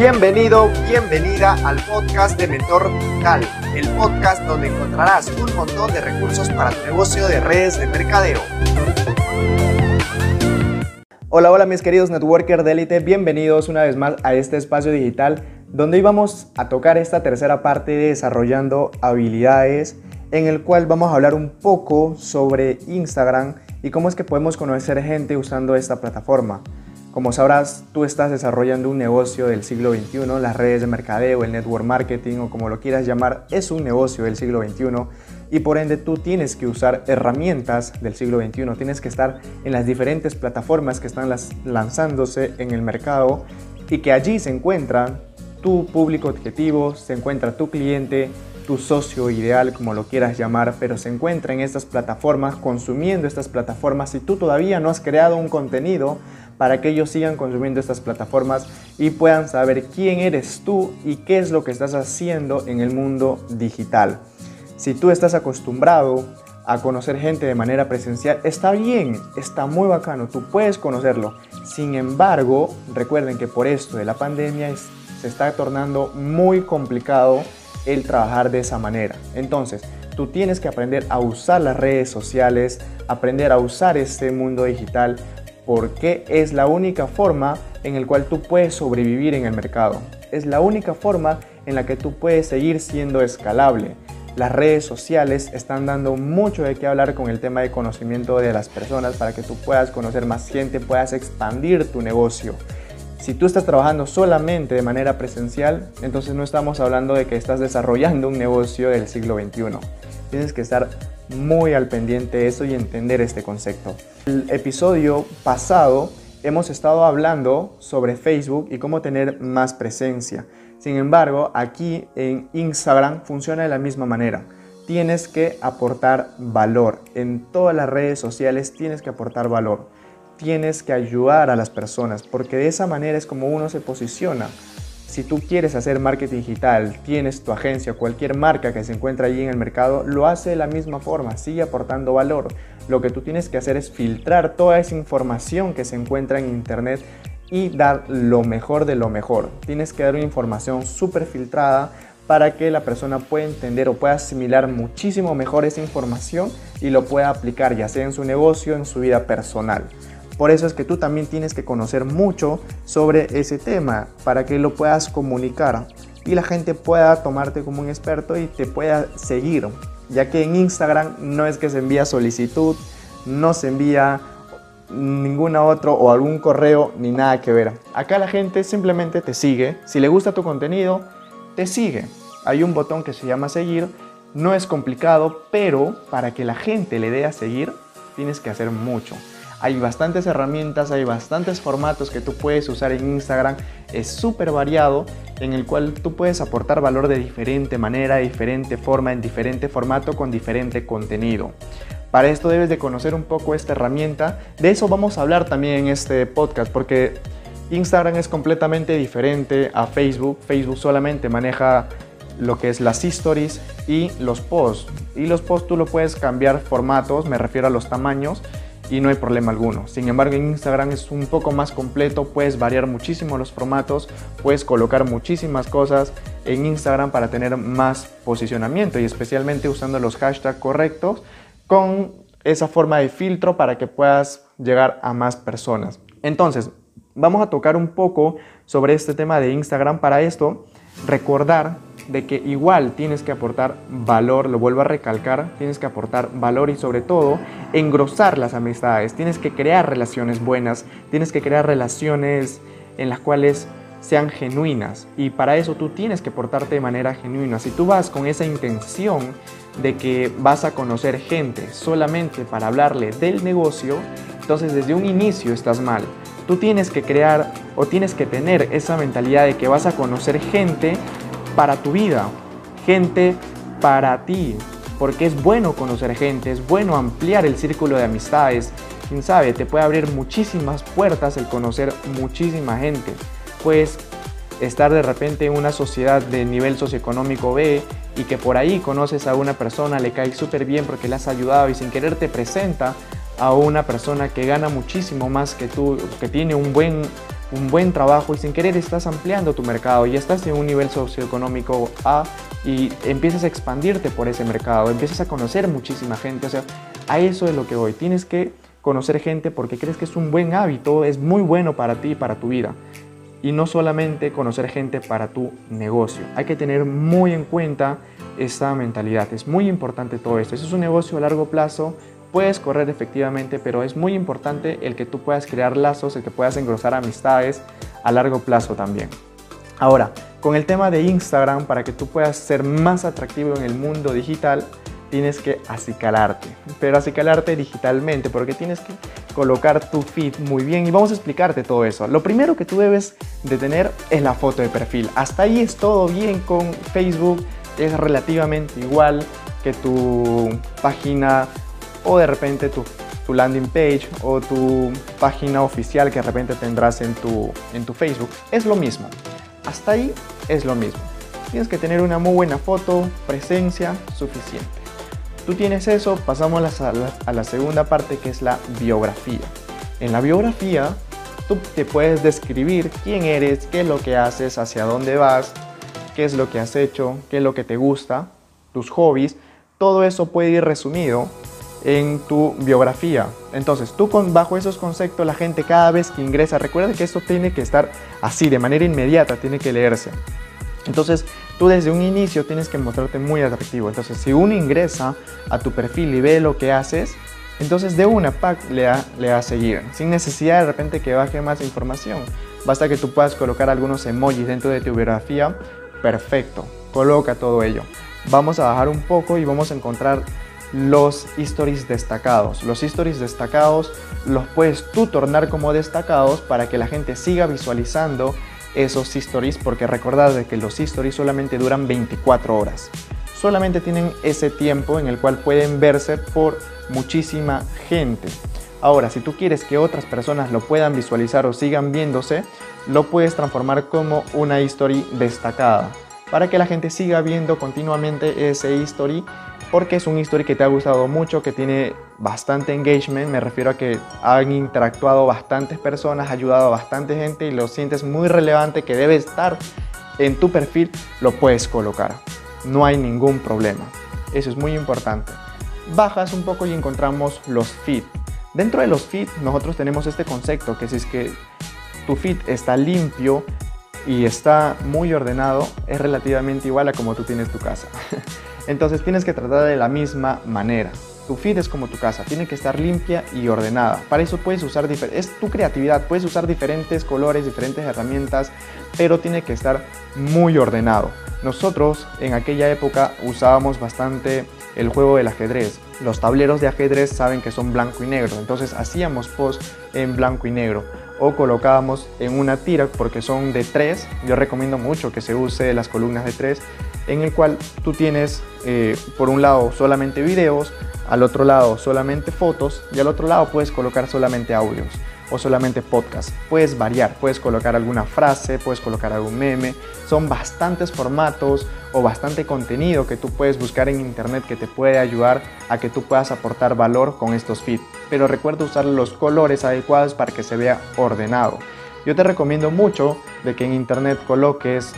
Bienvenido, bienvenida al podcast de Mentor Digital, el podcast donde encontrarás un montón de recursos para tu negocio de redes de mercadeo. Hola, hola mis queridos networkers de élite, bienvenidos una vez más a este espacio digital donde íbamos a tocar esta tercera parte de desarrollando habilidades en el cual vamos a hablar un poco sobre Instagram y cómo es que podemos conocer gente usando esta plataforma. Como sabrás, tú estás desarrollando un negocio del siglo XXI, las redes de mercadeo, el network marketing o como lo quieras llamar, es un negocio del siglo XXI y por ende tú tienes que usar herramientas del siglo XXI, tienes que estar en las diferentes plataformas que están lanzándose en el mercado y que allí se encuentra tu público objetivo, se encuentra tu cliente, tu socio ideal, como lo quieras llamar, pero se encuentra en estas plataformas, consumiendo estas plataformas. Si tú todavía no has creado un contenido para que ellos sigan consumiendo estas plataformas y puedan saber quién eres tú y qué es lo que estás haciendo en el mundo digital. Si tú estás acostumbrado a conocer gente de manera presencial, está bien, está muy bacano, tú puedes conocerlo. Sin embargo, recuerden que por esto de la pandemia se está tornando muy complicado el trabajar de esa manera. Entonces, tú tienes que aprender a usar las redes sociales, aprender a usar este mundo digital porque es la única forma en la cual tú puedes sobrevivir en el mercado. Es la única forma en la que tú puedes seguir siendo escalable. Las redes sociales están dando mucho de qué hablar con el tema de conocimiento de las personas para que tú puedas conocer más gente, puedas expandir tu negocio. Si tú estás trabajando solamente de manera presencial, entonces no estamos hablando de que estás desarrollando un negocio del siglo XXI. Tienes que estar muy al pendiente de eso y entender este concepto. El episodio pasado hemos estado hablando sobre Facebook y cómo tener más presencia. Sin embargo, aquí en Instagram funciona de la misma manera. Tienes que aportar valor. En todas las redes sociales tienes que aportar valor. Tienes que ayudar a las personas porque de esa manera es como uno se posiciona. Si tú quieres hacer marketing digital, tienes tu agencia, cualquier marca que se encuentra allí en el mercado, lo hace de la misma forma, sigue aportando valor. Lo que tú tienes que hacer es filtrar toda esa información que se encuentra en Internet y dar lo mejor de lo mejor. Tienes que dar una información súper filtrada para que la persona pueda entender o pueda asimilar muchísimo mejor esa información y lo pueda aplicar ya sea en su negocio, en su vida personal. Por eso es que tú también tienes que conocer mucho sobre ese tema para que lo puedas comunicar y la gente pueda tomarte como un experto y te pueda seguir. Ya que en Instagram no es que se envía solicitud, no se envía ninguna otro o algún correo ni nada que ver. Acá la gente simplemente te sigue. Si le gusta tu contenido, te sigue. Hay un botón que se llama seguir. No es complicado, pero para que la gente le dé a seguir, tienes que hacer mucho. Hay bastantes herramientas, hay bastantes formatos que tú puedes usar en Instagram. Es súper variado en el cual tú puedes aportar valor de diferente manera, de diferente forma, en diferente formato, con diferente contenido. Para esto debes de conocer un poco esta herramienta. De eso vamos a hablar también en este podcast porque Instagram es completamente diferente a Facebook. Facebook solamente maneja lo que es las stories y los posts. Y los posts tú lo puedes cambiar formatos, me refiero a los tamaños y no hay problema alguno. Sin embargo, en Instagram es un poco más completo, puedes variar muchísimo los formatos, puedes colocar muchísimas cosas en Instagram para tener más posicionamiento y especialmente usando los hashtags correctos con esa forma de filtro para que puedas llegar a más personas. Entonces, vamos a tocar un poco sobre este tema de Instagram. Para esto, recordar de que igual tienes que aportar valor, lo vuelvo a recalcar, tienes que aportar valor y sobre todo engrosar las amistades, tienes que crear relaciones buenas, tienes que crear relaciones en las cuales sean genuinas y para eso tú tienes que portarte de manera genuina. Si tú vas con esa intención de que vas a conocer gente solamente para hablarle del negocio, entonces desde un inicio estás mal. Tú tienes que crear o tienes que tener esa mentalidad de que vas a conocer gente para tu vida, gente para ti, porque es bueno conocer gente, es bueno ampliar el círculo de amistades. Quién sabe, te puede abrir muchísimas puertas el conocer muchísima gente. Puedes estar de repente en una sociedad de nivel socioeconómico B y que por ahí conoces a una persona, le cae súper bien porque le has ayudado y sin querer te presenta a una persona que gana muchísimo más que tú, que tiene un buen un buen trabajo y sin querer estás ampliando tu mercado y estás en un nivel socioeconómico A y empiezas a expandirte por ese mercado, empiezas a conocer muchísima gente, o sea, a eso es lo que voy, tienes que conocer gente porque crees que es un buen hábito, es muy bueno para ti y para tu vida. Y no solamente conocer gente para tu negocio. Hay que tener muy en cuenta esta mentalidad. Es muy importante todo esto. Eso es un negocio a largo plazo. Puedes correr efectivamente, pero es muy importante el que tú puedas crear lazos, el que puedas engrosar amistades a largo plazo también. Ahora, con el tema de Instagram, para que tú puedas ser más atractivo en el mundo digital, tienes que acicalarte, pero acicalarte digitalmente, porque tienes que colocar tu feed muy bien y vamos a explicarte todo eso. Lo primero que tú debes de tener es la foto de perfil. Hasta ahí es todo bien con Facebook, es relativamente igual que tu página o de repente tu, tu landing page o tu página oficial que de repente tendrás en tu, en tu Facebook. Es lo mismo. Hasta ahí es lo mismo. Tienes que tener una muy buena foto, presencia suficiente. Tú tienes eso, pasamos a la, a la segunda parte que es la biografía. En la biografía tú te puedes describir quién eres, qué es lo que haces, hacia dónde vas, qué es lo que has hecho, qué es lo que te gusta, tus hobbies. Todo eso puede ir resumido en tu biografía. Entonces, tú con, bajo esos conceptos, la gente cada vez que ingresa, recuerda que esto tiene que estar así, de manera inmediata, tiene que leerse. Entonces, tú desde un inicio tienes que mostrarte muy atractivo. Entonces, si uno ingresa a tu perfil y ve lo que haces, entonces de una pack le le da a seguir, sin necesidad de repente que baje más información. Basta que tú puedas colocar algunos emojis dentro de tu biografía. Perfecto, coloca todo ello. Vamos a bajar un poco y vamos a encontrar los stories destacados. Los stories destacados los puedes tú tornar como destacados para que la gente siga visualizando esos stories porque recordad de que los stories solamente duran 24 horas. Solamente tienen ese tiempo en el cual pueden verse por muchísima gente. Ahora, si tú quieres que otras personas lo puedan visualizar o sigan viéndose, lo puedes transformar como una history destacada para que la gente siga viendo continuamente ese history porque es un history que te ha gustado mucho, que tiene bastante engagement, me refiero a que han interactuado bastantes personas, ha ayudado a bastante gente y lo sientes muy relevante que debe estar en tu perfil, lo puedes colocar. No hay ningún problema. Eso es muy importante. Bajas un poco y encontramos los feed. Dentro de los feed nosotros tenemos este concepto que si es que tu feed está limpio y está muy ordenado, es relativamente igual a como tú tienes tu casa. Entonces tienes que tratar de la misma manera. Tu feed es como tu casa, tiene que estar limpia y ordenada. Para eso puedes usar, es tu creatividad, puedes usar diferentes colores, diferentes herramientas, pero tiene que estar muy ordenado. Nosotros en aquella época usábamos bastante el juego del ajedrez. Los tableros de ajedrez saben que son blanco y negro, entonces hacíamos post en blanco y negro o colocábamos en una tira porque son de tres. Yo recomiendo mucho que se use las columnas de tres en el cual tú tienes eh, por un lado solamente videos, al otro lado solamente fotos y al otro lado puedes colocar solamente audios o solamente podcast. Puedes variar, puedes colocar alguna frase, puedes colocar algún meme. Son bastantes formatos o bastante contenido que tú puedes buscar en internet que te puede ayudar a que tú puedas aportar valor con estos feeds. Pero recuerda usar los colores adecuados para que se vea ordenado. Yo te recomiendo mucho de que en internet coloques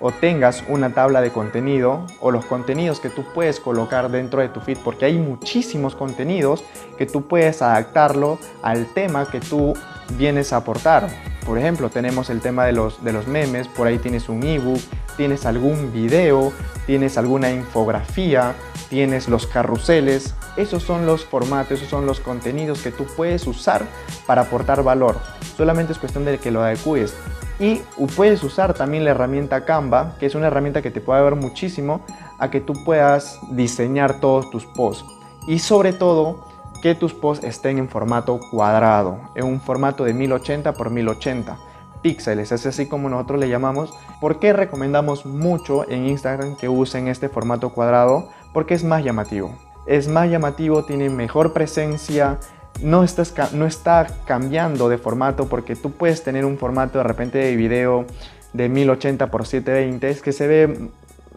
o tengas una tabla de contenido o los contenidos que tú puedes colocar dentro de tu feed porque hay muchísimos contenidos que tú puedes adaptarlo al tema que tú vienes a aportar. Por ejemplo, tenemos el tema de los, de los memes, por ahí tienes un ebook, tienes algún video, tienes alguna infografía, tienes los carruseles. Esos son los formatos, esos son los contenidos que tú puedes usar para aportar valor. Solamente es cuestión de que lo adecues. Y puedes usar también la herramienta Canva, que es una herramienta que te puede ayudar muchísimo a que tú puedas diseñar todos tus posts. Y sobre todo, que tus posts estén en formato cuadrado, en un formato de 1080 por 1080 píxeles, es así como nosotros le llamamos. ¿Por qué recomendamos mucho en Instagram que usen este formato cuadrado? Porque es más llamativo. Es más llamativo, tiene mejor presencia, no, no está cambiando de formato porque tú puedes tener un formato de repente de video de 1080 x 720 que se ve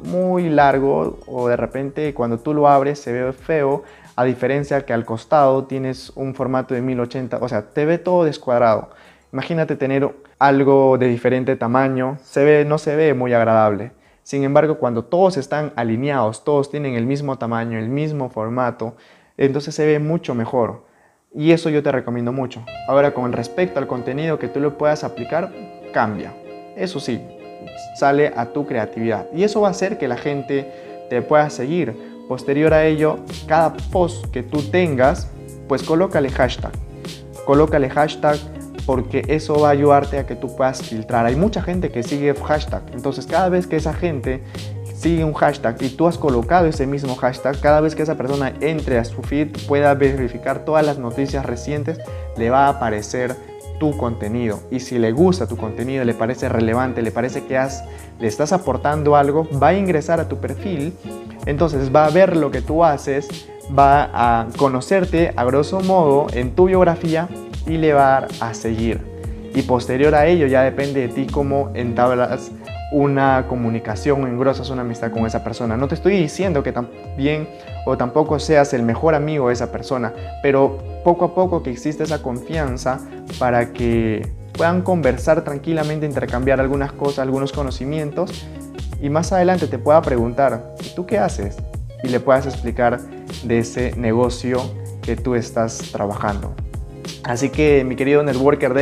muy largo o de repente cuando tú lo abres se ve feo a diferencia que al costado tienes un formato de 1080, o sea, te ve todo descuadrado. Imagínate tener algo de diferente tamaño, se ve, no se ve muy agradable. Sin embargo, cuando todos están alineados, todos tienen el mismo tamaño, el mismo formato, entonces se ve mucho mejor. Y eso yo te recomiendo mucho. Ahora, con respecto al contenido que tú lo puedas aplicar, cambia. Eso sí, sale a tu creatividad. Y eso va a hacer que la gente te pueda seguir. Posterior a ello, cada post que tú tengas, pues colócale hashtag. Colócale hashtag porque eso va a ayudarte a que tú puedas filtrar. Hay mucha gente que sigue hashtag, entonces cada vez que esa gente sigue un hashtag y tú has colocado ese mismo hashtag, cada vez que esa persona entre a su feed pueda verificar todas las noticias recientes, le va a aparecer tu contenido. Y si le gusta tu contenido, le parece relevante, le parece que has, le estás aportando algo, va a ingresar a tu perfil, entonces va a ver lo que tú haces, va a conocerte a grosso modo en tu biografía y le va a seguir. Y posterior a ello ya depende de ti cómo entablas una comunicación engrosas una amistad con esa persona. No te estoy diciendo que también o tampoco seas el mejor amigo de esa persona, pero poco a poco que existe esa confianza para que puedan conversar tranquilamente, intercambiar algunas cosas, algunos conocimientos y más adelante te pueda preguntar, ¿tú qué haces? Y le puedas explicar de ese negocio que tú estás trabajando. Así que mi querido networker de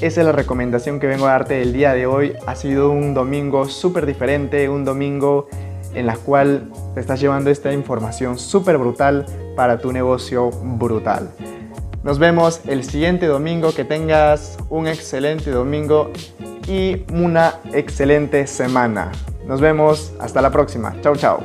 esa es la recomendación que vengo a darte el día de hoy. Ha sido un domingo súper diferente, un domingo en la cual te estás llevando esta información súper brutal para tu negocio brutal. Nos vemos el siguiente domingo, que tengas un excelente domingo y una excelente semana. Nos vemos hasta la próxima. Chao, chao.